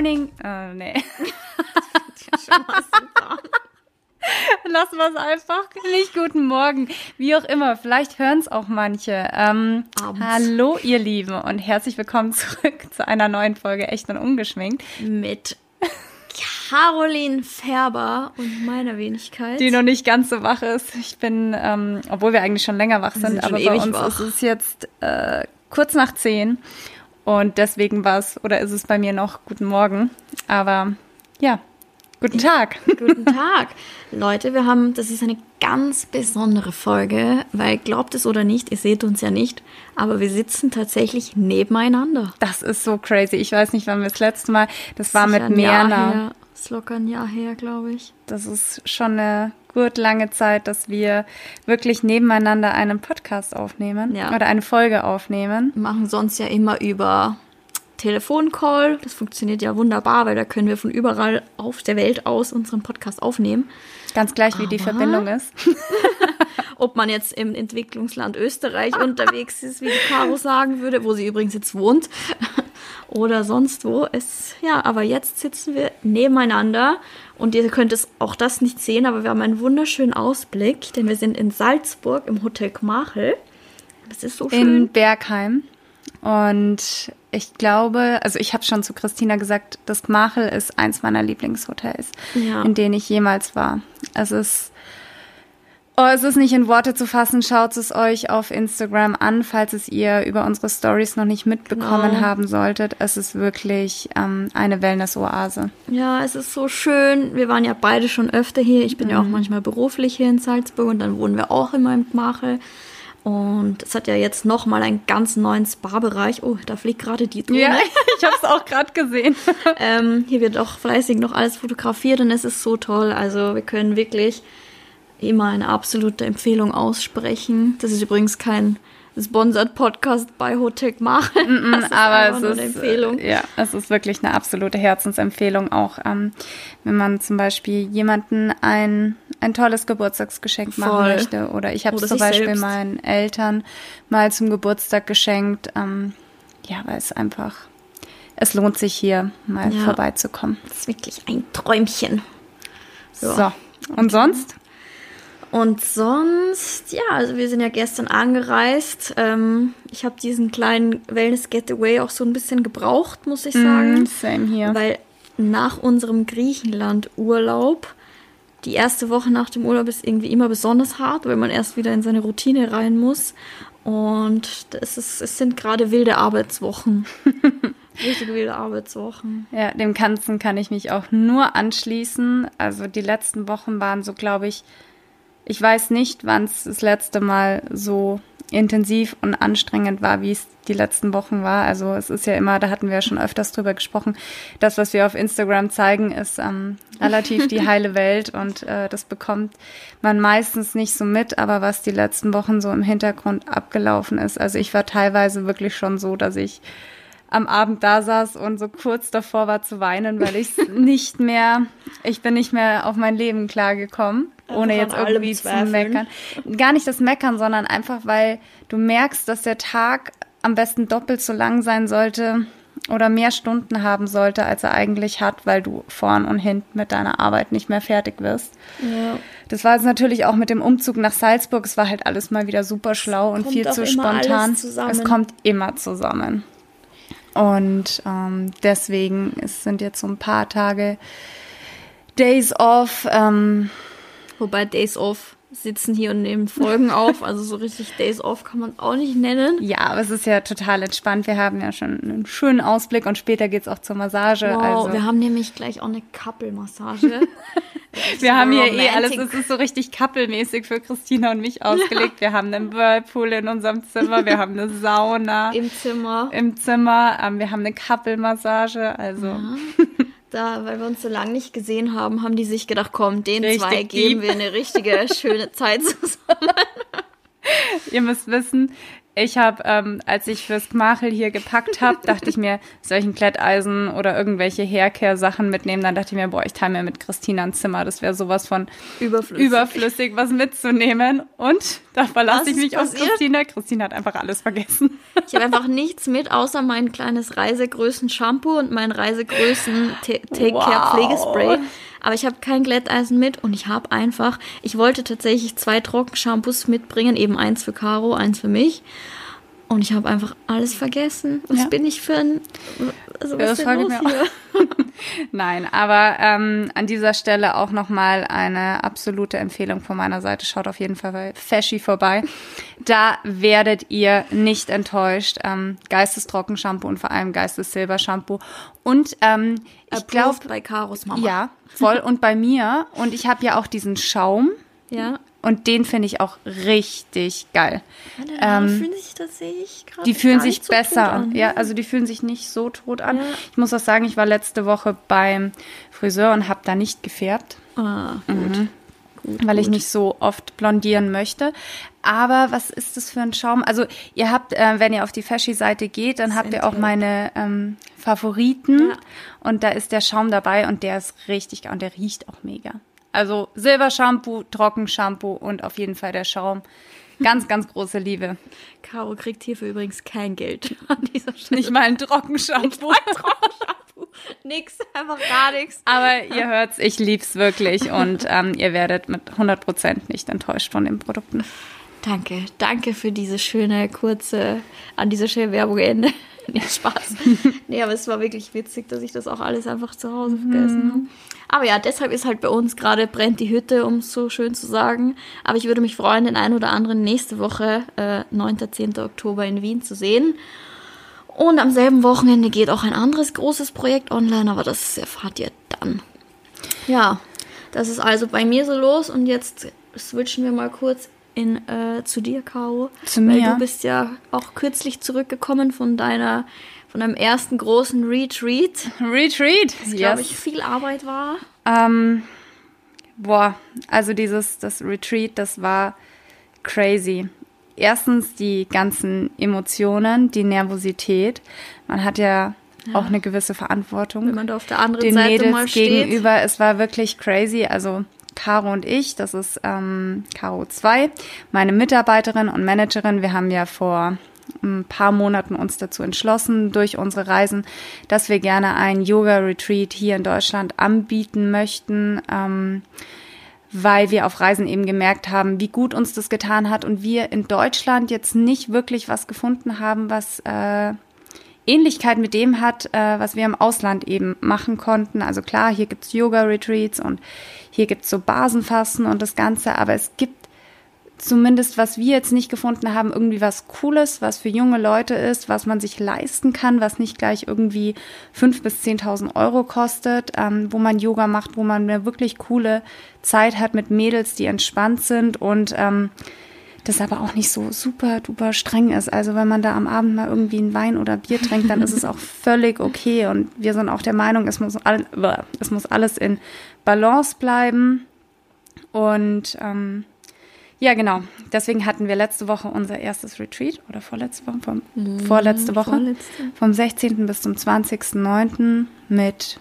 morning. Äh, nee. Lassen wir es einfach. Nicht guten Morgen. Wie auch immer. Vielleicht hören es auch manche. Ähm, hallo, ihr Lieben, und herzlich willkommen zurück zu einer neuen Folge Echt und Ungeschminkt. Mit Caroline Färber und meiner Wenigkeit. Die noch nicht ganz so wach ist. Ich bin, ähm, obwohl wir eigentlich schon länger wach sind, sind aber bei uns wach. ist es jetzt äh, kurz nach zehn. Und deswegen war es, oder ist es bei mir noch guten Morgen. Aber ja, guten Tag. Guten Tag. Leute, wir haben, das ist eine ganz besondere Folge, weil glaubt es oder nicht, ihr seht uns ja nicht, aber wir sitzen tatsächlich nebeneinander. Das ist so crazy. Ich weiß nicht, wann wir das letzte Mal, das war Sicher mit her. Das ist locker ein Jahr her, glaube ich. Das ist schon eine gut lange Zeit, dass wir wirklich nebeneinander einen Podcast aufnehmen Ja. oder eine Folge aufnehmen. Wir machen sonst ja immer über Telefoncall. Das funktioniert ja wunderbar, weil da können wir von überall auf der Welt aus unseren Podcast aufnehmen. Ganz gleich, wie die Aber- Verbindung ist. Ob man jetzt im Entwicklungsland Österreich unterwegs ist, wie die Caro sagen würde, wo sie übrigens jetzt wohnt, oder sonst wo. Es, ja, aber jetzt sitzen wir nebeneinander und ihr könnt es auch das nicht sehen, aber wir haben einen wunderschönen Ausblick, denn wir sind in Salzburg im Hotel Gmachel. Das ist so in schön. Bergheim. Und ich glaube, also ich habe schon zu Christina gesagt, das Gmachel ist eins meiner Lieblingshotels, Ja. in denen ich jemals war. Es ist, oh, es ist nicht in Worte zu fassen. Schaut es euch auf Instagram an, falls es ihr über unsere Stories noch nicht mitbekommen Genau. haben solltet. Es ist wirklich ähm, eine Wellness-Oase. Ja, es ist so schön. Wir waren ja beide schon öfter hier. Ich bin ja auch manchmal beruflich hier in Salzburg und dann wohnen wir auch immer im Gmachel. Und es hat ja jetzt nochmal einen ganz neuen Spa-Bereich. Oh, da fliegt gerade die Drohne. ich habe es auch gerade gesehen. Ähm, hier wird auch fleißig noch alles fotografiert und es ist so toll. Also wir können wirklich immer eine absolute Empfehlung aussprechen. Das ist übrigens kein Sponsored Podcast bei Hotel Gmachel. Das ist aber es ist, eine Empfehlung. äh, ja, es ist wirklich eine absolute Herzensempfehlung, auch ähm, wenn man zum Beispiel jemanden ein, ein tolles Geburtstagsgeschenk machen Voll. möchte. Oder ich habe zum Beispiel selbst. meinen Eltern mal zum Geburtstag geschenkt. Ähm, ja, weil es einfach, es lohnt sich hier mal Ja. vorbeizukommen. Das ist wirklich ein Träumchen. Ja. So, und sonst? Und sonst, ja, also wir sind ja gestern angereist. Ähm, ich habe diesen kleinen Wellness-Getaway auch so ein bisschen gebraucht, muss ich sagen. Mm, same hier. Weil nach unserem Griechenland-Urlaub, die erste Woche nach dem Urlaub ist irgendwie immer besonders hart, weil man erst wieder in seine Routine rein muss. Und das ist, es sind gerade wilde Arbeitswochen. Richtige wilde Arbeitswochen. Ja, dem Ganzen kann ich mich auch nur anschließen. Also die letzten Wochen waren so, glaube ich, ich weiß nicht, wann es das letzte Mal so intensiv und anstrengend war, wie es die letzten Wochen war. Also es ist ja immer, da hatten wir ja schon öfters drüber gesprochen, das, was wir auf Instagram zeigen, ist ähm, relativ die heile Welt und äh, das bekommt man meistens nicht so mit, aber was die letzten Wochen so im Hintergrund abgelaufen ist. Also ich war teilweise wirklich schon so, dass ich am Abend da saß und so kurz davor war zu weinen, weil ich nicht mehr, ich bin nicht mehr auf mein Leben klargekommen, ohne jetzt irgendwie zu meckern. Gar nicht das Meckern, sondern einfach, weil du merkst, dass der Tag am besten doppelt so lang sein sollte oder mehr Stunden haben sollte, als er eigentlich hat, weil du vorn und hinten mit deiner Arbeit nicht mehr fertig wirst. Ja. Das war jetzt natürlich auch mit dem Umzug nach Salzburg. Es war halt alles mal wieder super schlau und viel zu spontan. zusammen. Es kommt immer zusammen. Und ähm, deswegen es sind jetzt so ein paar Tage Days off. Ähm, Wobei Days Off sitzen hier und nehmen Folgen auf. Also so richtig Days Off kann man auch nicht nennen. ja, aber es ist ja total entspannt. Wir haben ja schon einen schönen Ausblick und später geht's auch zur Massage. Wow, also wir haben nämlich gleich auch eine Couple-Massage. Wir haben hier eh Romantic. alles, es ist so richtig kappelmäßig für Christina und mich ausgelegt. Wir haben einen Whirlpool in unserem Zimmer, wir haben eine Sauna im Zimmer. im Zimmer, ähm, wir haben eine Kappelmassage, also Da, weil wir uns so lange nicht gesehen haben, haben die sich gedacht, komm, den Richtig zwei geben deep. wir eine richtige schöne Zeit zusammen. ihr müsst wissen, Ich habe, ähm, als ich fürs Gmachel hier gepackt habe, dachte ich mir, soll ich ein Kletteisen oder irgendwelche Haircare-Sachen mitnehmen? Dann dachte ich mir, boah, ich teile mir mit Christina ein Zimmer. Das wäre sowas von Überflüssig. überflüssig, was mitzunehmen. Und da verlasse ich mich auf passiert? Christina. Christina hat einfach alles vergessen. Ich habe einfach nichts mit, außer mein kleines Reisegrößen-Shampoo und mein Reisegrößen-Take-Care-Pflegespray. Aber ich habe kein Glätteisen mit und ich habe einfach, ich wollte tatsächlich zwei Trockenshampoos mitbringen, eben eins für Caro, eins für mich. Und ich habe einfach alles vergessen. Was Ja. bin ich für ein... Also was das frage ich mir hier? Nein, aber ähm, an dieser Stelle auch nochmal eine absolute Empfehlung von meiner Seite. Schaut auf jeden Fall bei Feschi vorbei. Da werdet ihr nicht enttäuscht. Ähm, Geistestrocken-Shampoo und vor allem Geistessilber-Shampoo. Und ähm, ich glaube, bei Karos Mama. ja, voll. Und bei mir. Und ich habe ja auch diesen Schaum. Ja. Und den finde ich auch richtig geil. Meine Ähm, fühlen sich tatsächlich Die fühlen sich so besser an. Ja, also die fühlen sich nicht so tot an. Ja. Ich muss auch sagen, ich war letzte Woche beim Friseur und habe da nicht gefärbt, Ah, gut. gut weil ich gut. nicht so oft blondieren möchte. Aber was ist das für ein Schaum? Also ihr habt, äh, wenn ihr auf die Feschi-Seite geht, dann habt ihr auch meine ähm, Favoriten Ja. und da ist der Schaum dabei und der ist richtig geil und der riecht auch mega. Also Silbershampoo, Trockenshampoo und auf jeden Fall der Schaum. Ganz, ganz große Liebe. Caro kriegt hierfür übrigens kein Geld an dieser Stelle. Nicht mal ein Trockenshampoo. Trockenshampoo. Nix, einfach gar nichts. Aber ihr hört's, ich lieb's wirklich und ähm, ihr werdet mit 100% nicht enttäuscht von den Produkten. Danke, danke für diese schöne, kurze, an dieser schöne Werbung Ende. Nee, Spaß. nee, aber es war wirklich witzig, dass ich das auch alles einfach zu Hause vergessen habe. Aber ja, deshalb ist halt bei uns gerade brennt die Hütte, um es so schön zu sagen. Aber ich würde mich freuen, den einen oder anderen nächste Woche, äh, 9. 10. Oktober in Wien zu sehen. Und am selben Wochenende geht auch ein anderes großes Projekt online, aber das erfahrt ihr dann. Ja, das ist also bei mir so los und jetzt switchen wir mal kurz in, äh, zu dir, Caro. Zu Weil mir? du bist ja auch kürzlich zurückgekommen von deiner, von deinem ersten großen Retreat, Retreat. das glaube ich viel Arbeit war. Ähm, boah, also dieses, das Retreat, das war crazy. Erstens die ganzen Emotionen, die Nervosität. Man hat ja, auch eine gewisse Verantwortung. Wenn man da auf der anderen den Seite Mädels mal steht. gegenüber. Es war wirklich crazy. Also Caro und ich, das ist ähm, Caro 2, meine Mitarbeiterin und Managerin. Wir haben ja vor ein paar Monaten uns dazu entschlossen, durch unsere Reisen, dass wir gerne ein Yoga-Retreat hier in Deutschland anbieten möchten. Ähm, weil wir auf Reisen eben gemerkt haben, wie gut uns das getan hat und wir in Deutschland jetzt nicht wirklich was gefunden haben, was äh, Ähnlichkeit mit dem hat, äh, was wir im Ausland eben machen konnten. Also klar, hier gibt's Yoga-Retreats und hier gibt's so Basenfasten und das Ganze, aber es gibt zumindest, was wir jetzt nicht gefunden haben, irgendwie was Cooles, was für junge Leute ist, was man sich leisten kann, was nicht gleich irgendwie 5.000 bis 10.000 Euro kostet, ähm, wo man Yoga macht, wo man eine wirklich coole Zeit hat mit Mädels, die entspannt sind und ähm, das aber auch nicht so super duper streng ist. Also wenn man da am Abend mal irgendwie einen Wein oder Bier trinkt, dann ist es auch völlig okay. Und wir sind auch der Meinung, es muss, all, es muss alles in Balance bleiben. Und ähm, ja, genau. Deswegen hatten wir letzte Woche unser erstes Retreat oder vorletzte Woche, vom, vorletzte Woche, vorletzte. vom 16. bis zum 20.09. mit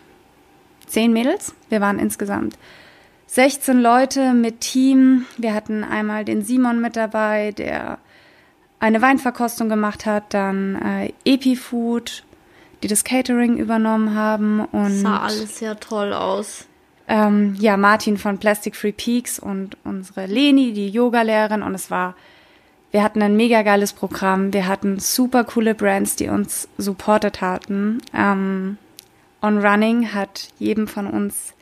zehn Mädels. Wir waren insgesamt 16 Leute mit Team. Wir hatten einmal den Simon mit dabei, der eine Weinverkostung gemacht hat, dann äh, Epifood, die das Catering übernommen haben und Sah alles sehr toll aus. ähm, ja, Martin von Plastic Free Peaks und unsere Leni, die Yogalehrerin. Und es war, wir hatten ein mega geiles Programm. Wir hatten super coole Brands, die uns supportet hatten. Ähm, On Running hat jedem von uns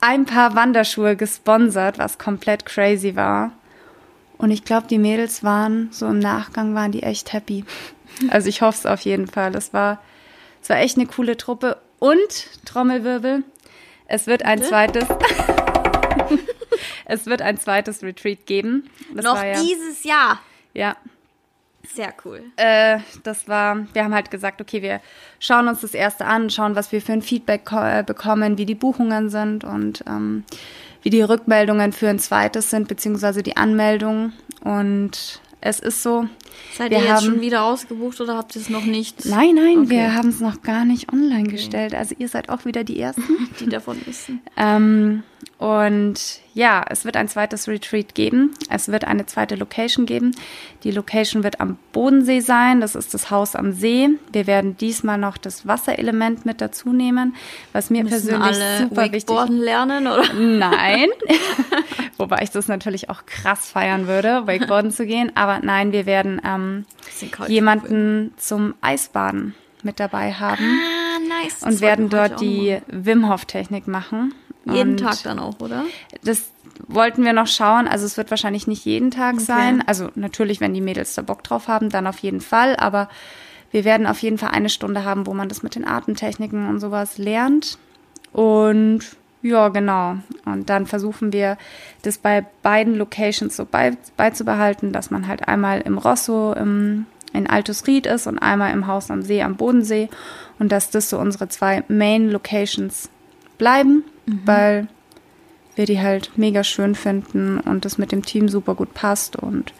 ein paar Wanderschuhe gesponsert, was komplett crazy war. Und ich glaube, die Mädels waren so im Nachgang waren die echt happy. Also ich hoffe es auf jeden Fall. Es war, es war echt eine coole Truppe. Und Trommelwirbel, es wird ein zweites. es wird ein zweites Retreat geben. Das Noch ja, dieses Jahr. ja, Sehr cool. äh, das war, wir haben halt gesagt, okay, wir schauen uns das erste an, schauen, was wir für ein Feedback äh, bekommen, wie die Buchungen sind und ähm, wie die Rückmeldungen für ein zweites sind, beziehungsweise die Anmeldung. Und es ist so. Seid wir ihr jetzt haben- schon wieder ausgebucht oder habt ihr es noch nicht? Nein, nein, Okay. wir haben es noch gar nicht online gestellt. Also ihr seid auch wieder die Ersten. die davon wissen. ähm, und ja, es wird ein zweites Retreat geben. Es wird eine zweite Location geben. Die Location wird am Bodensee sein. Das ist das Haus am See. Wir werden diesmal noch das Wasserelement mit dazu nehmen, was mir Müssen persönlich alle super wichtig ist. Wakeboarden lernen oder? Nein. Wobei ich das natürlich auch krass feiern würde, Wakeboarden zu gehen. Aber nein, wir werden ähm, jemanden zum Eisbaden mit dabei haben Ah, nice. Und werden dort die Wim Hof Technik machen. Jeden und Tag dann auch, oder? Das wollten wir noch schauen. Also es wird wahrscheinlich nicht jeden Tag sein. Also natürlich, wenn die Mädels da Bock drauf haben, dann auf jeden Fall. Aber wir werden auf jeden Fall eine Stunde haben, wo man das mit den Atemtechniken und sowas lernt. Und ja, genau. Und dann versuchen wir, das bei beiden Locations so bei, beizubehalten, dass man halt einmal im Rosso im, in Altus Ried ist und einmal im Haus am See am Bodensee. Und dass das so unsere zwei Main Locations bleiben, weil wir die halt mega schön finden und das mit dem Team super gut passt. Und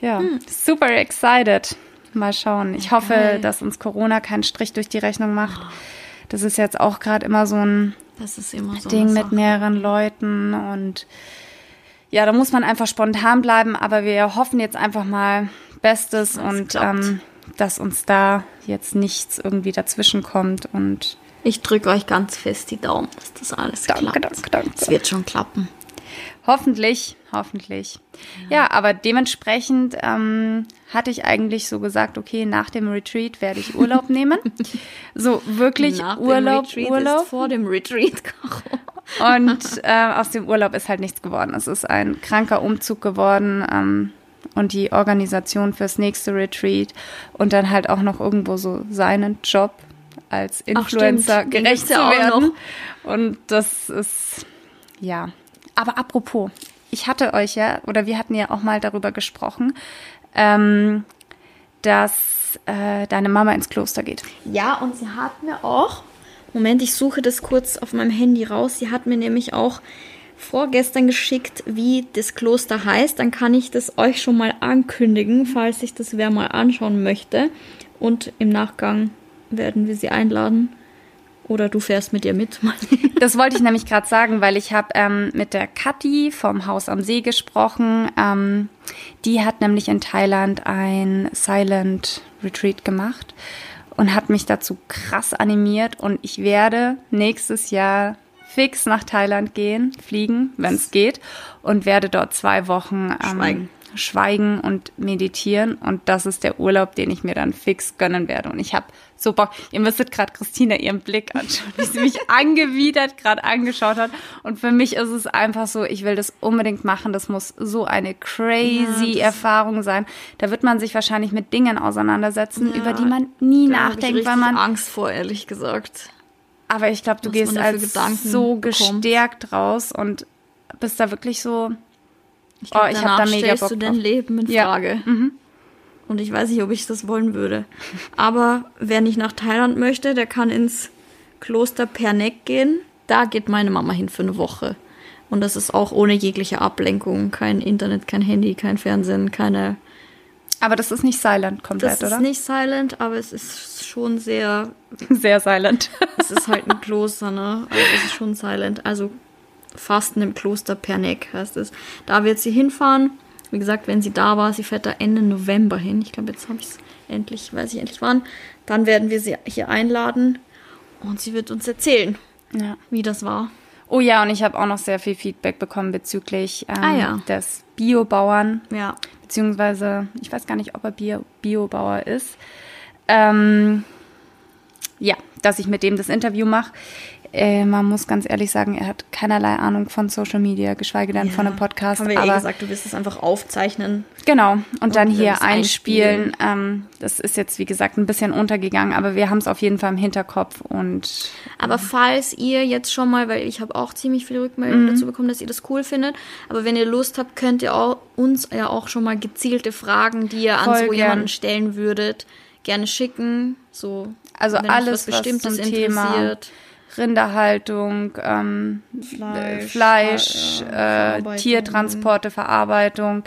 ja, super excited. Mal schauen. Ich hoffe, Geil. dass uns Corona keinen Strich durch die Rechnung macht. Das ist jetzt auch gerade immer so ein Das immer so. Ding mit mehreren Leuten und ja, da muss man einfach spontan bleiben, aber wir hoffen jetzt einfach mal Bestes Dass es und ähm, dass uns da jetzt nichts irgendwie dazwischen kommt und Ich drücke euch ganz fest die Daumen, dass das alles Danke, klappt. danke, danke. Es wird schon klappen. hoffentlich, hoffentlich. Ja, aber dementsprechend ähm, hatte ich eigentlich so gesagt, okay, nach dem Retreat werde ich Urlaub nehmen. So wirklich Nach dem Urlaub, Retreat Urlaub. Ist vor dem Retreat, Caro. Und äh, aus dem Urlaub ist halt nichts geworden. Es ist ein kranker Umzug geworden ähm, und die Organisation fürs nächste Retreat und dann halt auch noch irgendwo so seinen Job als Influencer. Den gerecht zu werden. Und das ist, ja. Aber apropos, ich hatte euch ja, oder wir hatten ja auch mal darüber gesprochen, ähm, dass äh, deine Mama ins Kloster geht. Ja, und sie hat mir auch, Moment, ich suche das kurz auf meinem Handy raus. Sie hat mir nämlich auch vorgestern geschickt, wie das Kloster heißt. Dann kann ich das euch schon mal ankündigen, falls sich das wer mal anschauen möchte. Und im Nachgang werden wir sie einladen. Oder du fährst mit ihr mit. Das wollte ich nämlich gerade sagen, weil ich habe ähm, mit der Kathi vom Haus am See gesprochen. Ähm, die hat nämlich in Thailand ein Silent Retreat gemacht und hat mich dazu krass animiert. Und ich werde nächstes Jahr fix nach Thailand gehen, fliegen, wenn es geht, und werde dort zwei Wochen ähm, Schweigen. und meditieren. Und das ist der Urlaub, den ich mir dann fix gönnen werde. Und ich habe so Bock. Ihr müsstet gerade Christina ihren Blick anschauen, wie sie mich angewidert gerade angeschaut hat. Und für mich ist es einfach so, ich will das unbedingt machen. Das muss so eine crazy Erfahrung sein. Da wird man sich wahrscheinlich mit Dingen auseinandersetzen, Ja, über die man nie nachdenkt, weil man Angst vor, ehrlich gesagt. aber ich glaube, du gehst als Gedanken so bekommt. gestärkt raus und bist da wirklich so. Ich glaub, Oh, ich danach da mega stellst Bock du dein. Leben in Ja. Frage. Und ich weiß nicht, ob ich das wollen würde. Aber wer nicht nach Thailand möchte, der kann ins Kloster Pernek gehen. Da geht meine Mama hin für eine Woche. Und das ist auch ohne jegliche Ablenkung. Kein Internet, kein Handy, kein Fernsehen, keine. Aber das ist nicht silent komplett, Das ist oder? nicht silent, aber es ist schon sehr. Sehr silent. Es ist halt ein Kloster, ne? Also es ist schon silent. Also Fasten im Kloster Pernek heißt es. Da wird sie hinfahren. Wie gesagt, wenn sie da war, sie fährt da Ende November hin. Ich glaube, jetzt habe ich es endlich, weiß ich endlich wann. Dann werden wir sie hier einladen und sie wird uns erzählen, Ja. wie das war. Oh ja, und ich habe auch noch sehr viel Feedback bekommen bezüglich ähm, Ah ja. des Biobauern, Ja. beziehungsweise ich weiß gar nicht, ob er Bio Biobauer ist. Ähm, ja, dass ich mit dem das Interview mache. Äh, man muss ganz ehrlich sagen, er hat keinerlei Ahnung von Social Media, geschweige denn von einem Podcast. Haben wir aber eh gesagt, du wirst es einfach aufzeichnen. Genau, und dann wir hier das einspielen. Ähm, das ist jetzt, wie gesagt, ein bisschen untergegangen, aber wir haben es auf jeden Fall im Hinterkopf und Aber falls ihr jetzt schon mal, weil ich habe auch ziemlich viele Rückmeldungen dazu bekommen, dass ihr das cool findet, aber wenn ihr Lust habt, könnt ihr auch, uns ja auch schon mal gezielte Fragen, die ihr an Voll so gern. jemanden stellen würdet, gerne schicken. So, Also alles, was Bestimmtes zum Thema interessiert. Rinderhaltung, ähm, Fleisch, Fleisch, äh, Verarbeitung. Tiertransporte, Verarbeitung,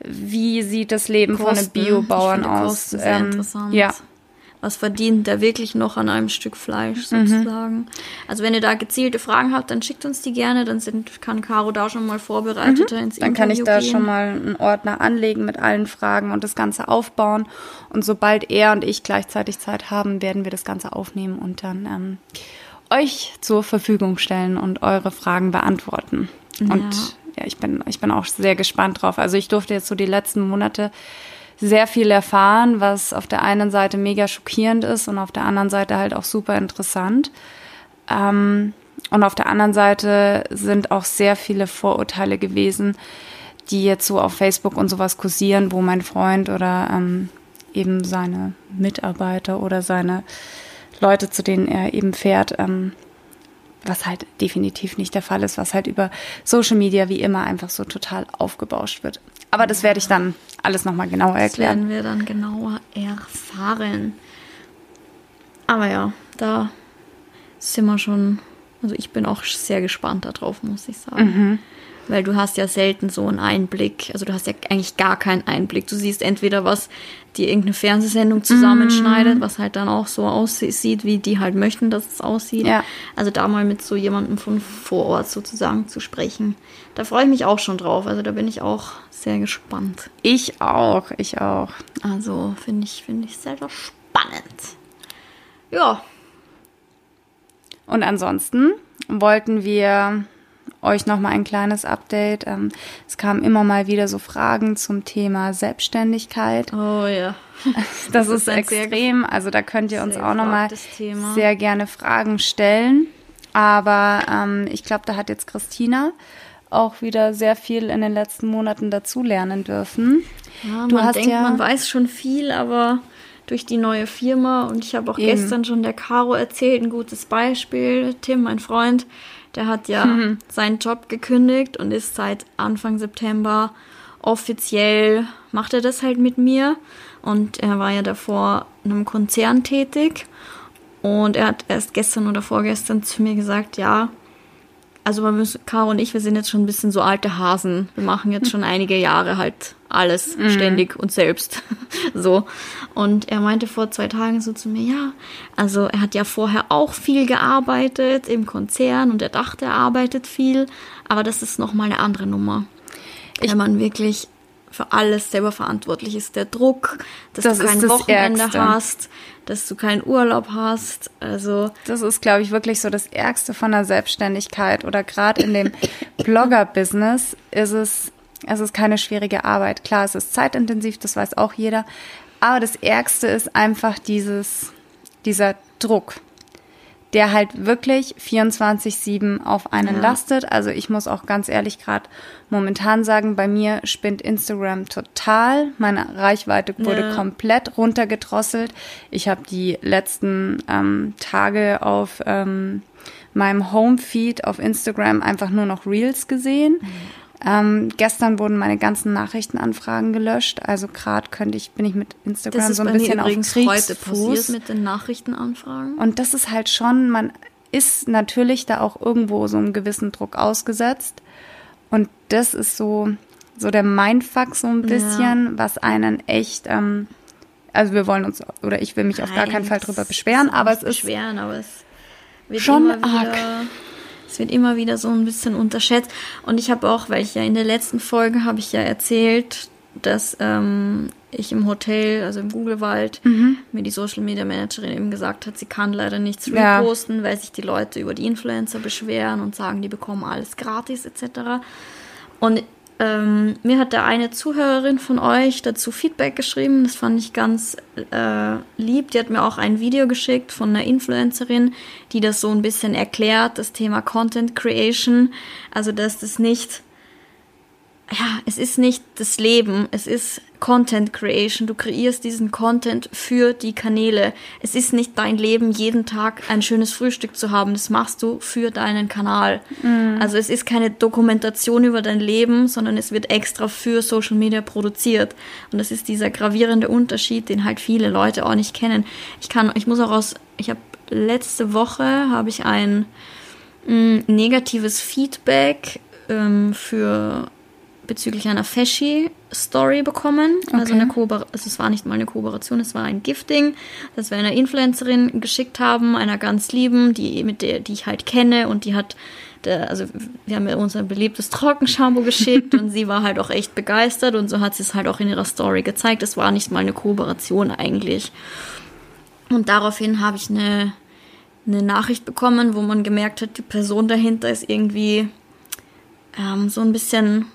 wie sieht das Leben Kosten. von einem Biobauern aus? Sehr ähm, interessant. Ja, was verdient der wirklich noch an einem Stück Fleisch mhm. sozusagen. Mhm. Also wenn ihr da gezielte Fragen habt, dann schickt uns die gerne, dann sind, kann Caro da schon mal vorbereiteter mhm. ins Dann kann ich da gehen. schon mal einen Ordner anlegen mit allen Fragen und das Ganze aufbauen. Und sobald er und ich gleichzeitig Zeit haben, werden wir das Ganze aufnehmen und dann ähm, euch zur Verfügung stellen und eure Fragen beantworten. Ja. Und ja, ich bin, ich bin auch sehr gespannt drauf. Also ich durfte jetzt so die letzten Monate sehr viel erfahren, was auf der einen Seite mega schockierend ist und auf der anderen Seite halt auch super interessant. Ähm, und auf der anderen Seite sind auch sehr viele Vorurteile gewesen, die jetzt so auf Facebook und sowas kursieren, wo mein Freund oder ähm, eben seine Mitarbeiter oder seine Leute, zu denen er eben fährt, ähm, was halt definitiv nicht der Fall ist, was halt über Social Media wie immer einfach so total aufgebauscht wird. Aber das werde ich dann alles nochmal genauer erklären. Das werden wir dann genauer erfahren. Aber ja, da sind wir schon, also ich bin auch sehr gespannt darauf, muss ich sagen. Mhm. Weil du hast ja selten so einen Einblick, also du hast ja eigentlich gar keinen Einblick. Du siehst entweder was, die irgendeine Fernsehsendung zusammenschneidet, mm. was halt dann auch so aussieht, wie die halt möchten, dass es aussieht. Ja. Also da mal mit so jemandem von vor Ort sozusagen zu sprechen. Da freue ich mich auch schon drauf. Also da bin ich auch sehr gespannt. Ich auch, ich auch. Also finde ich, finde ich sehr spannend. Ja. Und ansonsten wollten wir euch noch mal ein kleines Update. Ähm, es kamen immer mal wieder so Fragen zum Thema Selbstständigkeit. Oh ja. Das, das ist, extrem. Also da könnt ihr uns auch noch mal sehr gerne Fragen stellen. Aber ähm, ich glaube, da hat jetzt Christina auch wieder sehr viel in den letzten Monaten dazulernen dürfen. Ja, du man hast denkt, ja man weiß schon viel, aber durch die neue Firma und ich habe auch eben. gestern schon der Caro erzählt, ein gutes Beispiel. Tim, mein Freund, der hat ja mhm. seinen Job gekündigt und ist seit Anfang September offiziell, macht er das halt mit mir. Und er war ja davor in einem Konzern tätig. Und er hat erst gestern oder vorgestern zu mir gesagt, ja, also wir müssen, Caro und ich, wir sind jetzt schon ein bisschen so alte Hasen. Wir machen jetzt schon einige Jahre halt alles mhm. ständig und selbst. so. Und er meinte vor zwei Tagen so zu mir, ja, also er hat ja vorher auch viel gearbeitet im Konzern und er dachte, er arbeitet viel, aber das ist nochmal eine andere Nummer. Ich, Wenn man wirklich für alles selber verantwortlich ist. Der Druck, dass das du kein Wochenende Ärgste. hast, dass du keinen Urlaub hast. Also das ist, glaube ich, wirklich so das Ärgste von der Selbstständigkeit oder gerade in dem Blogger-Business ist es, es ist keine schwierige Arbeit. Klar, es ist zeitintensiv, das weiß auch jeder. Aber das Ärgste ist einfach dieses, dieser Druck der halt wirklich 24-7 auf einen ja. lastet. Also ich muss auch ganz ehrlich gerade momentan sagen, bei mir spinnt Instagram total. Meine Reichweite wurde ja. komplett runtergedrosselt. Ich habe die letzten ähm, Tage auf ähm, meinem Homefeed auf Instagram einfach nur noch Reels gesehen. Mhm. Ähm, gestern wurden meine ganzen Nachrichtenanfragen gelöscht. Also gerade könnte ich, bin ich mit Instagram so ein bisschen auf Kriegsfuß. mit den Nachrichtenanfragen. Und das ist halt schon, man ist natürlich da auch irgendwo so einem gewissen Druck ausgesetzt. Und das ist so, so der Mindfuck so ein bisschen, ja. was einen echt, ähm, also wir wollen uns, oder ich will mich Nein, auf gar keinen Fall drüber beschweren, aber es ist. Beschweren, aber es wird schon arg. Es wird immer wieder so ein bisschen unterschätzt. Und ich habe auch, weil ich ja in der letzten Folge habe ich ja erzählt, dass ähm, ich im Hotel, also im Google-Wald, mhm. mir die Social Media Managerin eben gesagt hat, sie kann leider nichts reposten, ja. weil sich die Leute über die Influencer beschweren und sagen, die bekommen alles gratis etc. Und ähm, mir hat da eine Zuhörerin von euch dazu Feedback geschrieben. Das fand ich ganz äh, lieb. Die hat mir auch ein Video geschickt von einer Influencerin, die das so ein bisschen erklärt, das Thema Content Creation. Also, dass das nicht ja, es ist nicht das Leben, es ist Content Creation. Du kreierst diesen Content für die Kanäle. Es ist nicht dein Leben, jeden Tag ein schönes Frühstück zu haben. Das machst du für deinen Kanal. Mhm. Also es ist keine Dokumentation über dein Leben, sondern es wird extra für Social Media produziert. Und das ist dieser gravierende Unterschied, den halt viele Leute auch nicht kennen. Ich kann, ich muss auch aus, ich habe letzte Woche habe ich ein mh, mm, negatives Feedback ähm, für bezüglich einer Feschi-Story bekommen. Also eine Kooperation, also es war nicht mal eine Kooperation, es war ein Gifting, das wir einer Influencerin geschickt haben, einer ganz lieben, die mit der, die ich halt kenne und die hat der, also wir haben ihr unser beliebtes Trockenshampoo geschickt und sie war halt auch echt begeistert und so hat sie es halt auch in ihrer Story gezeigt. Es war nicht mal eine Kooperation eigentlich. Und daraufhin habe ich eine, eine Nachricht bekommen, wo man gemerkt hat, die Person dahinter ist irgendwie ähm, so ein bisschen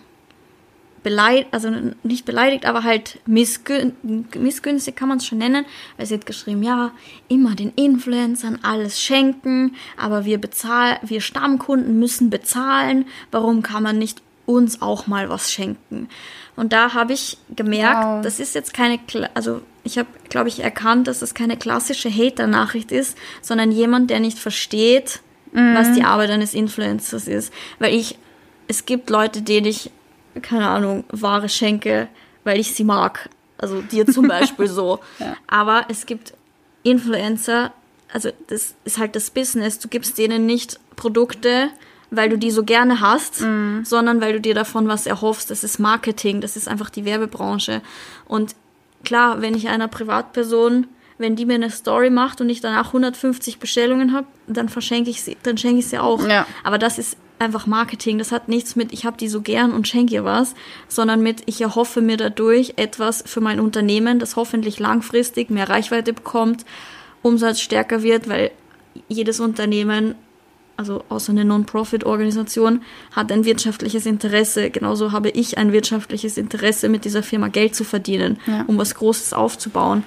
beleidigt, also nicht beleidigt, aber halt missgün missgünstig kann man es schon nennen, weil sie hat geschrieben, ja, immer den Influencern alles schenken, aber wir bezahlen, wir Stammkunden müssen bezahlen, warum kann man nicht uns auch mal was schenken? Und da habe ich gemerkt, wow. das ist jetzt keine, also ich habe, glaube ich, erkannt, dass das keine klassische Hater-Nachricht ist, sondern jemand, der nicht versteht, mhm. was die Arbeit eines Influencers ist. Weil ich, es gibt Leute, denen ich keine Ahnung, Ware schenke, weil ich sie mag. Also dir zum Beispiel so. Ja. Aber es gibt Influencer, also das ist halt das Business. Du gibst denen nicht Produkte, weil du die so gerne hast, mhm. sondern weil du dir davon was erhoffst. Das ist Marketing, das ist einfach die Werbebranche. Und klar, wenn ich einer Privatperson, wenn die mir eine Story macht und ich danach 150 Bestellungen habe, dann verschenke ich sie, dann schenke ich sie auch. Ja. Aber das ist einfach Marketing. Das hat nichts mit, ich habe die so gern und schenke ihr was, sondern mit, ich erhoffe mir dadurch etwas für mein Unternehmen, das hoffentlich langfristig mehr Reichweite bekommt, Umsatz stärker wird, weil jedes Unternehmen, also außer eine Non-Profit-Organisation, hat ein wirtschaftliches Interesse. Genauso habe ich ein wirtschaftliches Interesse, mit dieser Firma Geld zu verdienen, ja. um was Großes aufzubauen.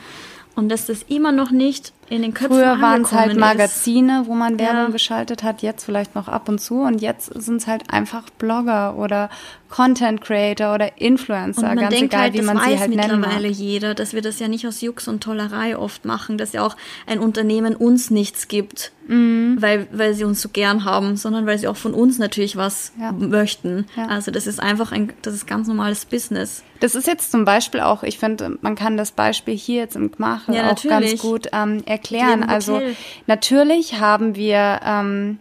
Und dass das immer noch nicht in den Köpfen Früher waren es halt Magazine, ist. wo man Werbung ja. geschaltet hat, jetzt vielleicht noch ab und zu. Und jetzt sind es halt einfach Blogger oder Content Creator oder Influencer, und man ganz denkt egal, halt, wie man sie halt nennt. mittlerweile jeder, dass wir das ja nicht aus Jux und Tollerei oft machen, dass ja auch ein Unternehmen uns nichts gibt, mhm. weil, weil sie uns so gern haben, sondern weil sie auch von uns natürlich was ja. möchten. Ja. Also das ist einfach ein, das ist ganz normales Business. Das ist jetzt zum Beispiel auch, ich finde, man kann das Beispiel hier jetzt im Gmach ja, auch ganz gut ähm, erklären. Also natürlich haben wir ähm,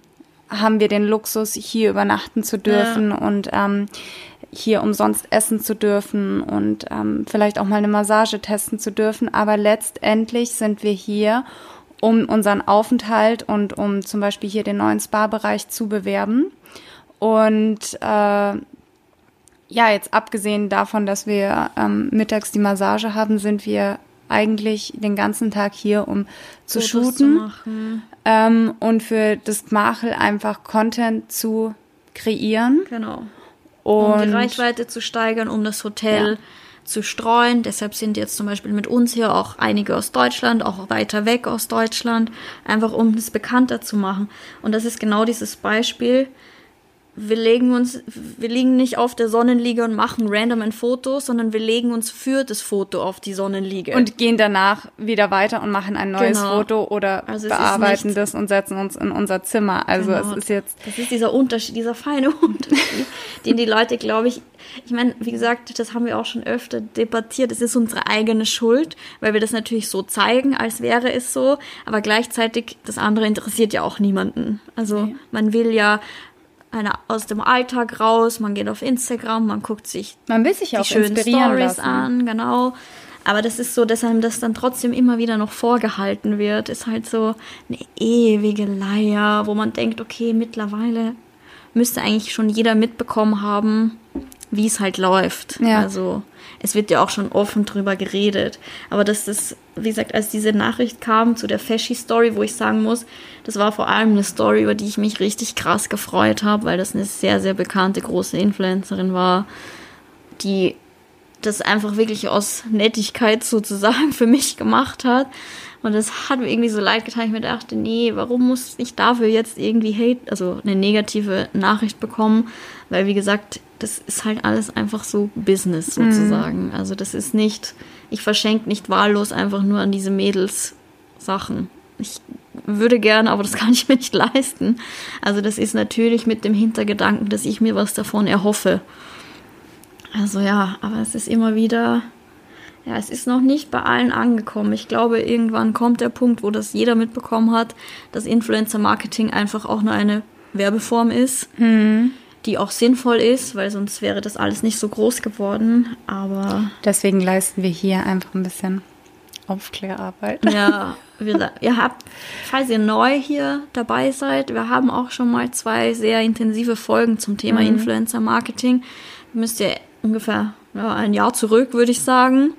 haben wir den Luxus, hier übernachten zu dürfen ja. und ähm, hier umsonst essen zu dürfen und ähm, vielleicht auch mal eine Massage testen zu dürfen. Aber letztendlich sind wir hier, um unseren Aufenthalt und um zum Beispiel hier den neuen Spa-Bereich zu bewerben. Und äh, ja, jetzt abgesehen davon, dass wir ähm, mittags die Massage haben, sind wir eigentlich den ganzen Tag hier, um zu Fotos shooten zu ähm, und für das Machel einfach Content zu kreieren. Genau. Und um die Reichweite zu steigern, um das Hotel ja. zu streuen. Deshalb sind jetzt zum Beispiel mit uns hier auch einige aus Deutschland, auch weiter weg aus Deutschland, einfach um es bekannter zu machen. Und das ist genau dieses Beispiel, wir legen uns, wir liegen nicht auf der Sonnenliege und machen random ein Foto, sondern wir legen uns für das Foto auf die Sonnenliege. Und gehen danach wieder weiter und machen ein neues genau. Foto oder also bearbeiten das und setzen uns in unser Zimmer. Also genau. es ist jetzt. Das ist dieser Unterschied, dieser feine Unterschied, den die Leute, glaube ich, ich meine, wie gesagt, das haben wir auch schon öfter debattiert. Es ist unsere eigene Schuld, weil wir das natürlich so zeigen, als wäre es so. Aber gleichzeitig, das andere interessiert ja auch niemanden. Also okay. man will ja eine, aus dem Alltag raus, man geht auf Instagram, man guckt sich, man will sich die auch schönen Stories an, genau. Aber das ist so, dass einem das dann trotzdem immer wieder noch vorgehalten wird, ist halt so eine ewige Leier, wo man denkt, okay, mittlerweile müsste eigentlich schon jeder mitbekommen haben, wie es halt läuft. Ja. Also es wird ja auch schon offen drüber geredet. Aber dass das, wie gesagt, als diese Nachricht kam zu der Feschi-Story, wo ich sagen muss, das war vor allem eine Story, über die ich mich richtig krass gefreut habe, weil das eine sehr, sehr bekannte große Influencerin war, die das einfach wirklich aus Nettigkeit sozusagen für mich gemacht hat. Und das hat mir irgendwie so leid getan. Ich mir dachte, nee, warum muss ich dafür jetzt irgendwie Hate, also eine negative Nachricht bekommen? Weil, wie gesagt, das ist halt alles einfach so Business mhm. sozusagen. Mhm. Also das ist nicht, ich verschenke nicht wahllos einfach nur an diese Mädels Sachen. Ich würde gerne, aber das kann ich mir nicht leisten. Also das ist natürlich mit dem Hintergedanken, dass ich mir was davon erhoffe. Also ja, aber es ist immer wieder, ja, es ist noch nicht bei allen angekommen. Ich glaube, irgendwann kommt der Punkt, wo das jeder mitbekommen hat, dass Influencer Marketing einfach auch nur eine Werbeform ist. Mhm die auch sinnvoll ist, weil sonst wäre das alles nicht so groß geworden. Aber deswegen leisten wir hier einfach ein bisschen Aufklärarbeit. Ja, wir, ihr habt, falls ihr neu hier dabei seid, wir haben auch schon mal zwei sehr intensive Folgen zum Thema mhm. Influencer Marketing. Müsst ihr ungefähr ja, ein Jahr zurück, würde ich sagen.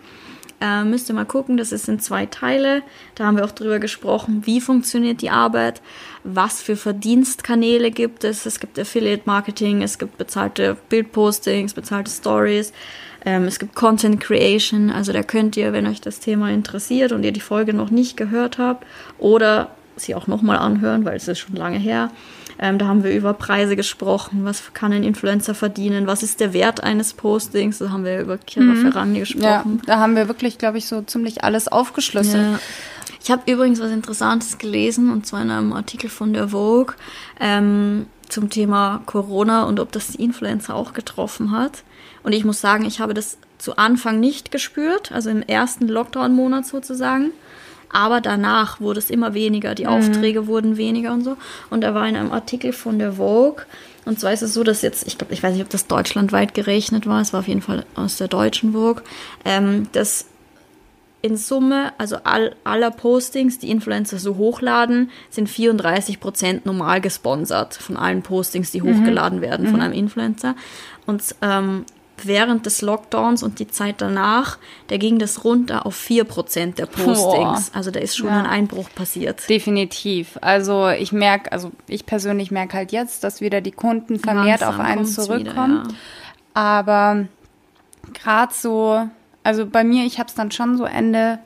Äh, müsst ihr mal gucken, das ist in zwei Teile. Da haben wir auch drüber gesprochen, wie funktioniert die Arbeit, was für Verdienstkanäle gibt es. Es gibt Affiliate Marketing, es gibt bezahlte Bildpostings, bezahlte Stories. Ähm, es gibt Content Creation, also da könnt ihr, wenn euch das Thema interessiert und ihr die Folge noch nicht gehört habt oder sie auch nochmal anhören, weil es ist schon lange her. Ähm, da haben wir über Preise gesprochen, was kann ein Influencer verdienen, was ist der Wert eines Postings, da haben wir über Kira mhm. Ferrandi gesprochen. Ja, da haben wir wirklich, glaube ich, so ziemlich alles aufgeschlüsselt. Ja. Ich habe übrigens was Interessantes gelesen, und zwar in einem Artikel von der Vogue ähm, zum Thema Corona und ob das die Influencer auch getroffen hat. Und ich muss sagen, ich habe das zu Anfang nicht gespürt, also im ersten Lockdown-Monat sozusagen. Aber danach wurde es immer weniger, die mhm. Aufträge wurden weniger und so. Und da war in einem Artikel von der Vogue, und zwar ist es so, dass jetzt, ich glaube, ich weiß nicht, ob das deutschlandweit gerechnet war, es war auf jeden Fall aus der deutschen Vogue, ähm, dass in Summe, also all, aller Postings, die Influencer so hochladen, sind 34% normal gesponsert von allen Postings, die mhm. hochgeladen werden mhm. von einem Influencer. Und ähm, während des Lockdowns und die Zeit danach, da ging das runter auf 4% der Postings. Boah. Also da ist schon ja. ein Einbruch passiert. Definitiv. Also ich merke, also ich persönlich merke halt jetzt, dass wieder die Kunden vermehrt Langsam auf einen zurückkommen. Wieder, ja. Aber gerade so, also bei mir, ich habe es dann schon so Ende,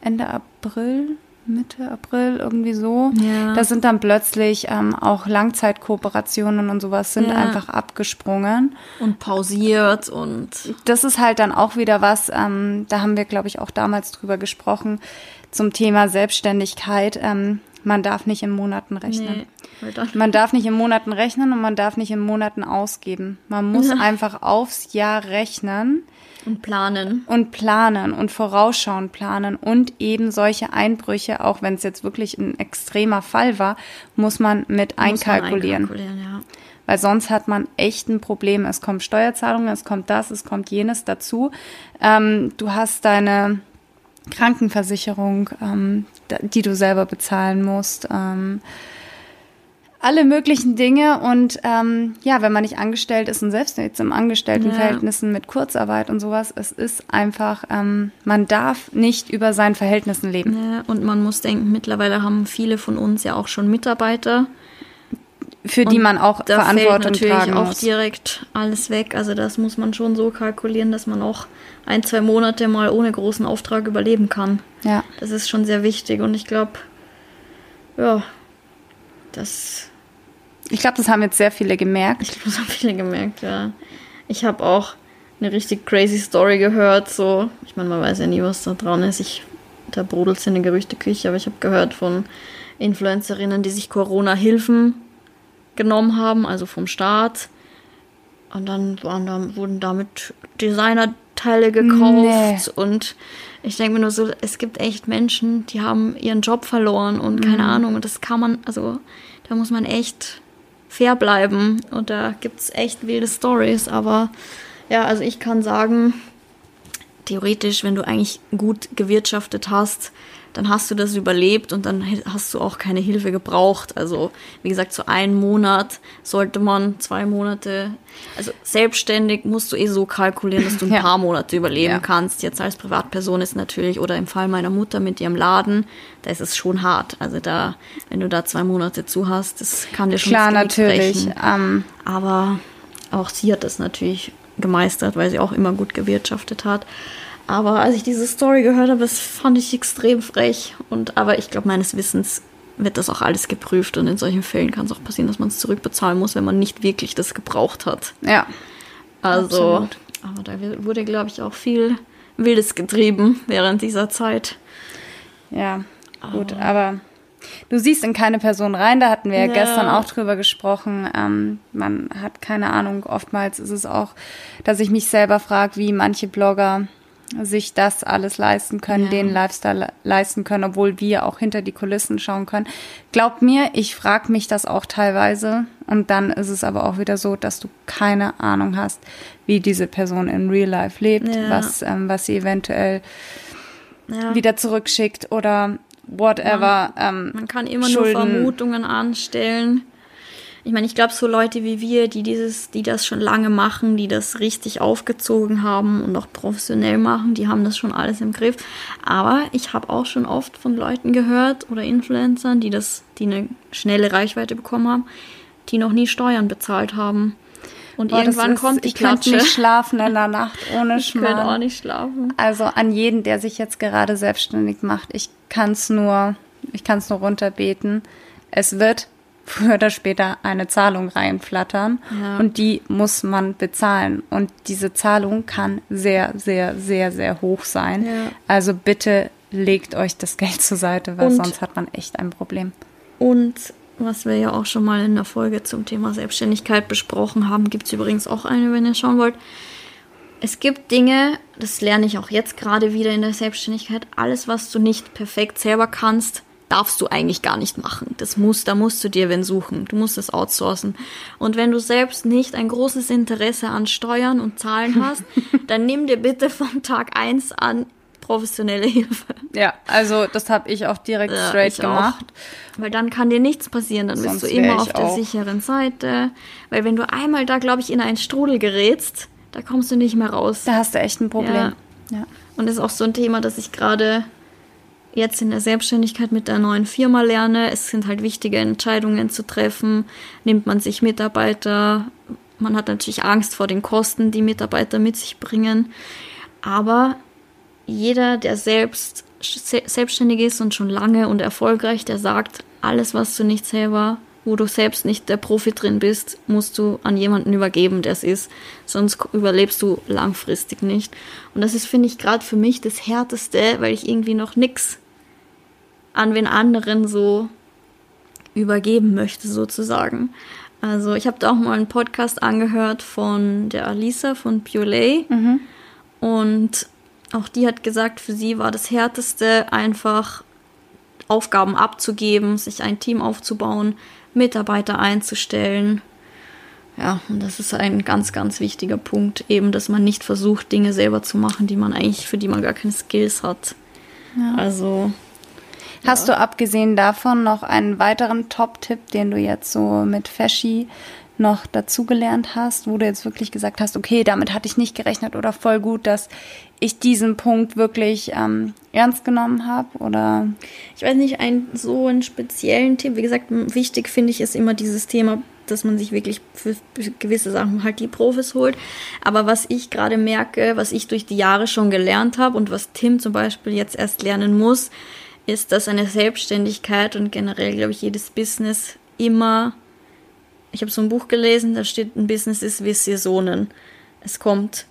Ende April Mitte April, irgendwie so. Ja. Da sind dann plötzlich ähm, auch Langzeitkooperationen und sowas sind ja. einfach abgesprungen. Und pausiert und. Das ist halt dann auch wieder was, ähm, da haben wir, glaube ich, auch damals drüber gesprochen, zum Thema Selbstständigkeit. Ähm, man darf nicht in Monaten rechnen. Nee, man darf nicht in Monaten rechnen und man darf nicht in Monaten ausgeben. Man muss ja. einfach aufs Jahr rechnen. Und planen. Und planen und vorausschauen planen und eben solche Einbrüche, auch wenn es jetzt wirklich ein extremer Fall war, muss man mit muss einkalkulieren. Man einkalkulieren ja. Weil sonst hat man echt ein Problem. Es kommen Steuerzahlungen, es kommt das, es kommt jenes dazu. Ähm, du hast deine Krankenversicherung, ähm, die du selber bezahlen musst. Ähm, alle möglichen Dinge und ähm, ja, wenn man nicht angestellt ist und selbst jetzt im Angestelltenverhältnissen ja. mit Kurzarbeit und sowas, es ist einfach, ähm, man darf nicht über seinen Verhältnissen leben. Ja, und man muss denken, mittlerweile haben viele von uns ja auch schon Mitarbeiter, für die man auch da Verantwortung fällt natürlich auch direkt alles weg. Also das muss man schon so kalkulieren, dass man auch ein, zwei Monate mal ohne großen Auftrag überleben kann. Ja. Das ist schon sehr wichtig und ich glaube, ja, das ich glaube, das haben jetzt sehr viele gemerkt. Ich glaube, das haben viele gemerkt, ja. Ich habe auch eine richtig crazy Story gehört. So, ich meine, man weiß ja nie, was da dran ist. Ich, da brodelt es in der Gerüchteküche, aber ich habe gehört von Influencerinnen, die sich Corona-Hilfen genommen haben, also vom Staat. Und dann da, wurden damit Designerteile gekauft. Nee. Und ich denke mir nur so, es gibt echt Menschen, die haben ihren Job verloren und keine mhm. Ahnung. Und das kann man, also da muss man echt fair bleiben. Und da gibt es echt wilde Stories. Aber ja, also ich kann sagen, theoretisch, wenn du eigentlich gut gewirtschaftet hast, dann hast du das überlebt und dann hast du auch keine Hilfe gebraucht. Also wie gesagt, so einen Monat sollte man, zwei Monate, also selbstständig musst du eh so kalkulieren, dass du ein ja. paar Monate überleben ja. kannst. Jetzt als Privatperson ist natürlich, oder im Fall meiner Mutter mit ihrem Laden, da ist es schon hart. Also da, wenn du da zwei Monate zu hast, das kann dir schon Klar, natürlich. Ähm. Aber auch sie hat das natürlich gemeistert, weil sie auch immer gut gewirtschaftet hat. Aber als ich diese Story gehört habe, das fand ich extrem frech. Und aber ich glaube, meines Wissens wird das auch alles geprüft und in solchen Fällen kann es auch passieren, dass man es zurückbezahlen muss, wenn man nicht wirklich das gebraucht hat. Ja. Also, absolut. aber da wurde, glaube ich, auch viel Wildes getrieben während dieser Zeit. Ja, gut, aber, aber du siehst in keine Person rein, da hatten wir ja, ja gestern auch drüber gesprochen. Ähm, man hat keine Ahnung, oftmals ist es auch, dass ich mich selber frage, wie manche Blogger sich das alles leisten können, ja. den Lifestyle leisten können, obwohl wir auch hinter die Kulissen schauen können. Glaubt mir, ich frage mich das auch teilweise. Und dann ist es aber auch wieder so, dass du keine Ahnung hast, wie diese Person in Real Life lebt, Ja. was, ähm, was sie eventuell Ja. wieder zurückschickt oder whatever. ähm, Man kann immer Schulden. nur Vermutungen anstellen. Ich meine, ich glaube, so Leute wie wir, die dieses, die das schon lange machen, die das richtig aufgezogen haben und auch professionell machen, die haben das schon alles im Griff. Aber ich habe auch schon oft von Leuten gehört oder Influencern, die das, die eine schnelle Reichweite bekommen haben, die noch nie Steuern bezahlt haben. Und boah, irgendwann ist- kommt die ich Klatsche. nicht schlafen in der Nacht ohne Ich könnte auch nicht schlafen. Also an jeden, der sich jetzt gerade selbstständig macht, ich kann es nur, ich kann es nur runterbeten. Es wird früher oder später eine Zahlung reinflattern Ja. und die muss man bezahlen. Und diese Zahlung kann sehr, sehr, sehr, sehr hoch sein. Ja. Also bitte legt euch das Geld zur Seite, weil Und- sonst hat man echt ein Problem. Und was wir ja auch schon mal in der Folge zum Thema Selbstständigkeit besprochen haben, gibt es übrigens auch eine, wenn ihr schauen wollt. Es gibt Dinge, das lerne ich auch jetzt gerade wieder in der Selbstständigkeit, alles, was du nicht perfekt selber kannst, darfst du eigentlich gar nicht machen. Das muss, da musst du dir wen suchen. Du musst es outsourcen. Und wenn du selbst nicht ein großes Interesse an Steuern und Zahlen hast, dann nimm dir bitte von Tag eins an professionelle Hilfe. Ja, also das habe ich auch direkt Ja, straight ich auch. gemacht. Weil dann kann dir nichts passieren, dann Sonst bist du immer auf der auch. sicheren Seite. Weil wenn du einmal da, glaube ich, in einen Strudel gerätst, da kommst du nicht mehr raus. Da hast du echt ein Problem. Ja. ja. Und das ist auch so ein Thema, das ich gerade jetzt in der Selbstständigkeit mit der neuen Firma lerne. Es sind halt wichtige Entscheidungen zu treffen. Nimmt man sich Mitarbeiter? Man hat natürlich Angst vor den Kosten, die Mitarbeiter mit sich bringen. Aber jeder, der selbst se- selbstständig ist und schon lange und erfolgreich, der sagt, alles, was du nicht selber, wo du selbst nicht der Profi drin bist, musst du an jemanden übergeben, der es ist. Sonst überlebst du langfristig nicht. Und das ist, finde ich, gerade für mich das Härteste, weil ich irgendwie noch nix an wen anderen so übergeben möchte, sozusagen. Also ich habe da auch mal einen Podcast angehört von der Alisa von Biolay. Und auch die hat gesagt, für sie war das Härteste einfach Aufgaben abzugeben, sich ein Team aufzubauen, Mitarbeiter einzustellen. Ja, und das ist ein ganz, ganz wichtiger Punkt, eben, dass man nicht versucht, Dinge selber zu machen, die man eigentlich, für die man gar keine Skills hat. Also, Hast du abgesehen davon noch einen weiteren Top-Tipp, den du jetzt so mit Feschi noch dazugelernt hast, wo du jetzt wirklich gesagt hast, okay, damit hatte ich nicht gerechnet oder voll gut, dass ich diesen Punkt wirklich ähm, ernst genommen habe oder ich weiß nicht, ein, so einen speziellen Tipp. Wie gesagt, wichtig finde ich ist immer dieses Thema, dass man sich wirklich für gewisse Sachen halt die Profis holt. Aber was ich gerade merke, was ich durch die Jahre schon gelernt habe und was Tim zum Beispiel jetzt erst lernen muss, ist, dass eine Selbstständigkeit und generell, glaube ich, jedes Business immer ich habe so ein Buch gelesen, da steht, ein Business ist wie Saisonen. Es kommt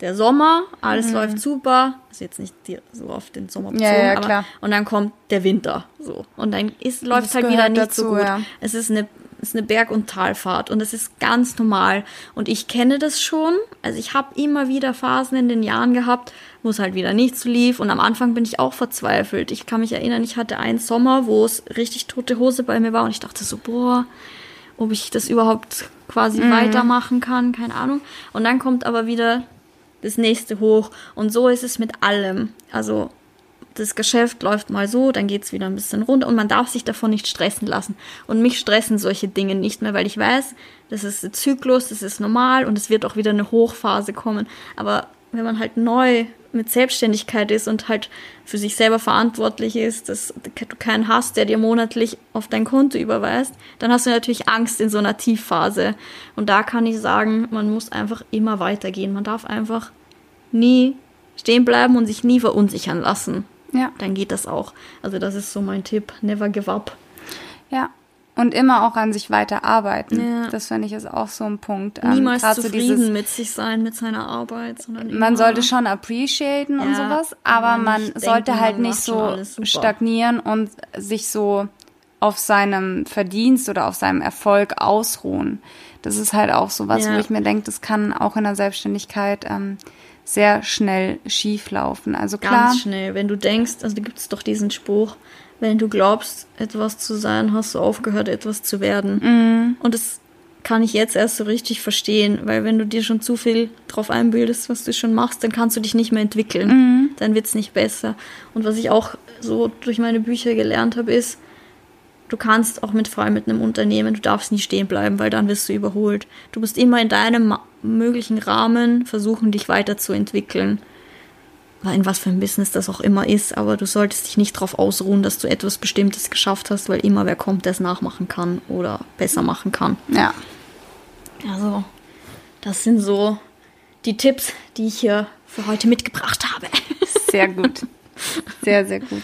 der Sommer, alles läuft super, ist jetzt nicht so auf den Sommer bezogen, Mhm. Ja, ja, aber klar. und dann kommt der Winter, so und dann ist, läuft Das halt wieder nicht dazu, so gut. ja. Es ist eine ist eine Berg- und Talfahrt und das ist ganz normal und ich kenne das schon. Also ich habe immer wieder Phasen in den Jahren gehabt, wo es halt wieder nicht so lief und am Anfang bin ich auch verzweifelt. Ich kann mich erinnern, ich hatte einen Sommer, wo es richtig tote Hose bei mir war und ich dachte so, boah, ob ich das überhaupt quasi weitermachen kann, keine Ahnung. Und dann kommt aber wieder das nächste hoch. Und so ist es mit allem. Also das Geschäft läuft mal so, dann geht es wieder ein bisschen runter und man darf sich davon nicht stressen lassen. Und mich stressen solche Dinge nicht mehr, weil ich weiß, das ist ein Zyklus, das ist normal und es wird auch wieder eine Hochphase kommen. Aber wenn man halt neu mit Selbstständigkeit ist und halt für sich selber verantwortlich ist, dass du keinen hast, der dir monatlich auf dein Konto überweist, dann hast du natürlich Angst in so einer Tiefphase. Und da kann ich sagen, man muss einfach immer weitergehen. Man darf einfach nie stehen bleiben und sich nie verunsichern lassen. Ja, Dann geht das auch. Also das ist so mein Tipp. Never give up. ja. Und immer auch an sich weiter arbeiten. Ja. Das finde ich ist auch so ein Punkt. Ähm, Niemals so zufrieden dieses- mit sich sein, mit seiner Arbeit, sondern immer, man sollte schon appreciaten und Ja, sowas, aber man sollte denken, halt nicht so stagnieren und sich so auf seinem Verdienst oder auf seinem Erfolg ausruhen. Das ist halt auch so was, Ja. wo ich mir denke, das kann auch in der Selbstständigkeit ähm, sehr schnell schief laufen. Also klar, Ganz schnell. Wenn du denkst, also da gibt es doch diesen Spruch, wenn du glaubst, etwas zu sein, hast du aufgehört, etwas zu werden. Mhm. Und es kann ich jetzt erst so richtig verstehen, weil wenn du dir schon zu viel drauf einbildest, was du schon machst, dann kannst du dich nicht mehr entwickeln. Mhm. Dann wird's nicht besser. Und was ich auch so durch meine Bücher gelernt habe, ist, du kannst auch mit vor allem mit einem Unternehmen, du darfst nie stehen bleiben, weil dann wirst du überholt. Du musst immer in deinem möglichen Rahmen versuchen, dich weiterzuentwickeln in was für ein Business das auch immer ist, aber du solltest dich nicht darauf ausruhen, dass du etwas Bestimmtes geschafft hast, weil immer wer kommt, der es nachmachen kann oder besser machen kann. Ja. Also, das sind so die Tipps, die ich hier für heute mitgebracht habe. Sehr gut. Sehr, sehr gut.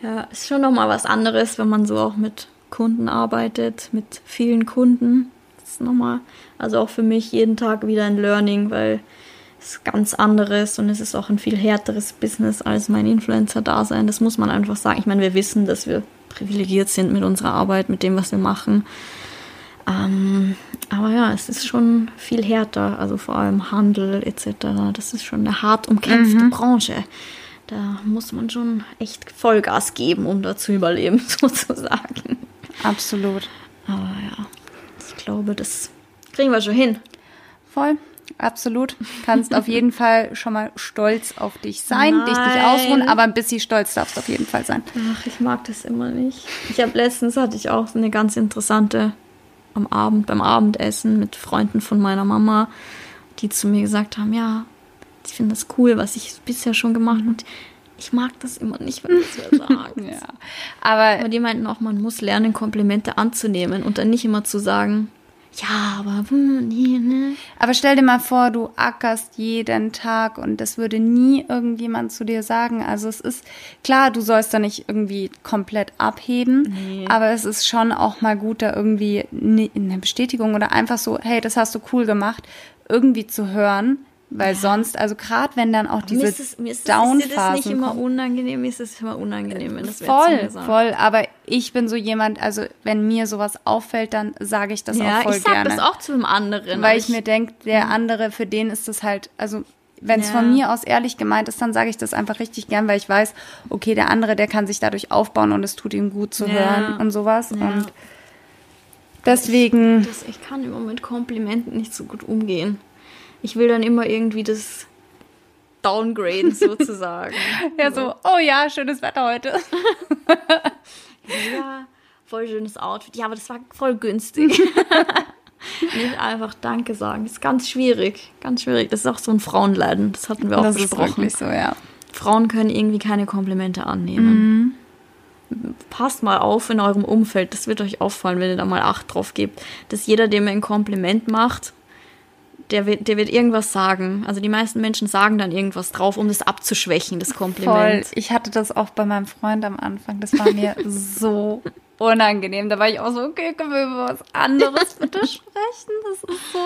Ja, ist schon nochmal was anderes, wenn man so auch mit Kunden arbeitet, mit vielen Kunden. Ist nochmal, also auch für mich jeden Tag wieder ein Learning, weil ist ganz anderes und es ist auch ein viel härteres Business als mein Influencer-Dasein. Das muss man einfach sagen. Ich meine, wir wissen, dass wir privilegiert sind mit unserer Arbeit, mit dem, was wir machen. Ähm, aber ja, es ist schon viel härter, also vor allem Handel etc. Das ist schon eine hart umkämpfte mhm. Branche. Da muss man schon echt Vollgas geben, um da zu überleben, sozusagen. Absolut. Aber ja, glaube, das kriegen wir schon hin. Voll absolut. Kannst auf jeden Fall schon mal stolz auf dich sein, Nein. dich nicht ausruhen, aber ein bisschen stolz darfst du auf jeden Fall sein. Ach, ich mag das immer nicht. Ich habe letztens hatte ich auch eine ganz interessante am Abend beim Abendessen mit Freunden von meiner Mama, die zu mir gesagt haben, ja, ich finde das cool, was ich bisher schon gemacht habe. Und ich mag das immer nicht, wenn das wer sagt. ja. Aber, aber die meinten auch, man muss lernen, Komplimente anzunehmen und dann nicht immer zu sagen, ja, aber hm, nee, ne? Aber stell dir mal vor, du ackerst jeden Tag und das würde nie irgendjemand zu dir sagen. Also es ist klar, du sollst da nicht irgendwie komplett abheben, nee. aber es ist schon auch mal gut, da irgendwie eine Bestätigung oder einfach so, hey, das hast du cool gemacht, irgendwie zu hören weil ja. sonst, also gerade wenn dann auch diese mir ist es, mir ist das nicht immer unangenehm, mir ist es immer unangenehm, wenn das Voll, voll, aber ich bin so jemand, also wenn mir sowas auffällt, dann sage ich das ja, auch voll ich sag gerne. das auch zu einem anderen. Weil ich, ich mir denke, der andere, für den ist das halt, also wenn es ja. von mir aus ehrlich gemeint ist, dann sage ich das einfach richtig gern, weil ich weiß, okay, der andere, der kann sich dadurch aufbauen und es tut ihm gut zu ja. hören und sowas. Und deswegen. Ich, das, ich kann immer mit Komplimenten nicht so gut umgehen ich will dann immer irgendwie das downgraden sozusagen. ja, so, oh ja, schönes Wetter heute. ja, voll schönes Outfit. Ja, aber das war voll günstig. Nicht einfach Danke sagen. Das ist ganz schwierig. Ganz schwierig. Das ist auch so ein Frauenleiden. Das hatten wir auch das besprochen. Ist so, ja. Frauen können irgendwie keine Komplimente annehmen. Mhm. Passt mal auf in eurem Umfeld. Das wird euch auffallen, wenn ihr da mal Acht drauf gebt. Dass jeder, dem ein Kompliment macht, der wird, der wird irgendwas sagen. Also die meisten Menschen sagen dann irgendwas drauf, um das abzuschwächen, das Kompliment. Voll. Ich hatte das auch bei meinem Freund am Anfang. Das war mir so unangenehm. Da war ich auch so, okay, können wir über was anderes bitte sprechen? Das ist so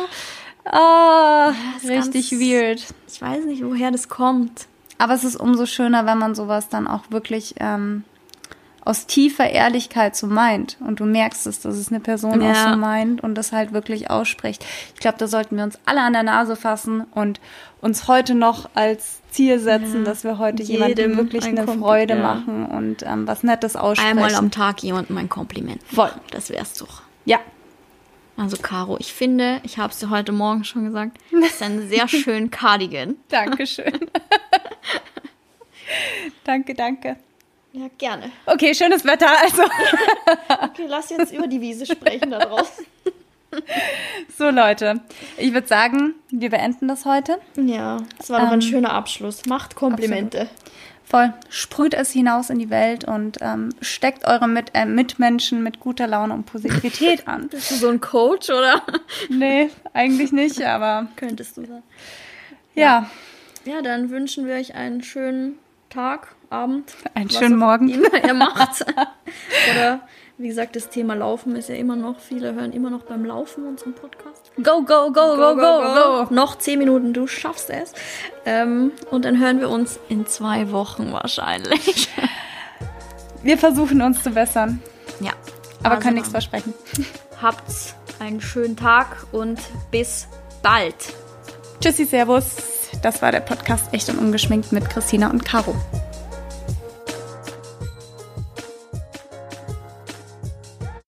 oh, ist richtig ganz, weird. Ich weiß nicht, woher das kommt. Aber es ist umso schöner, wenn man sowas dann auch wirklich ähm, aus tiefer Ehrlichkeit so meint und du merkst es, dass es eine Person ja. auch so meint und das halt wirklich ausspricht. Ich glaube, da sollten wir uns alle an der Nase fassen und uns heute noch als Ziel setzen, ja. dass wir heute jemandem wirklich ein eine Freude ja. machen und ähm, was Nettes aussprechen. Einmal am Tag jemandem ein Kompliment. Voll. Das wär's doch. Ja. Also Caro, ich finde, ich habe es dir heute Morgen schon gesagt, das ist ein sehr schön Cardigan. Dankeschön. danke, danke. Ja, gerne. Okay, schönes Wetter, also. okay, lass jetzt über die Wiese sprechen da draußen. So, Leute, ich würde sagen, wir beenden das heute. Ja, das war ähm, doch ein schöner Abschluss. Macht Komplimente. Absolut. Voll. Sprüht es hinaus in die Welt und ähm, steckt eure Mit äh, Mitmenschen mit guter Laune und Positivität an. Bist du so ein Coach, oder? Nee, eigentlich nicht, aber. Könntest du sein. Ja. Ja, dann wünschen wir euch einen schönen Tag, Abend. Einen schönen Morgen. Immer ihr macht. Oder wie gesagt, das Thema Laufen ist ja immer noch, viele hören immer noch beim Laufen unseren Podcast. Go, go, go, go, go, go. go. Noch zehn Minuten, du schaffst es. Ähm, und dann hören wir uns in zwei Wochen wahrscheinlich. Wir versuchen uns zu bessern. Ja. Aber also können nichts versprechen. Habt einen schönen Tag und bis bald. Tschüssi, Servus. Das war der Podcast Echt und Ungeschminkt mit Christina und Caro.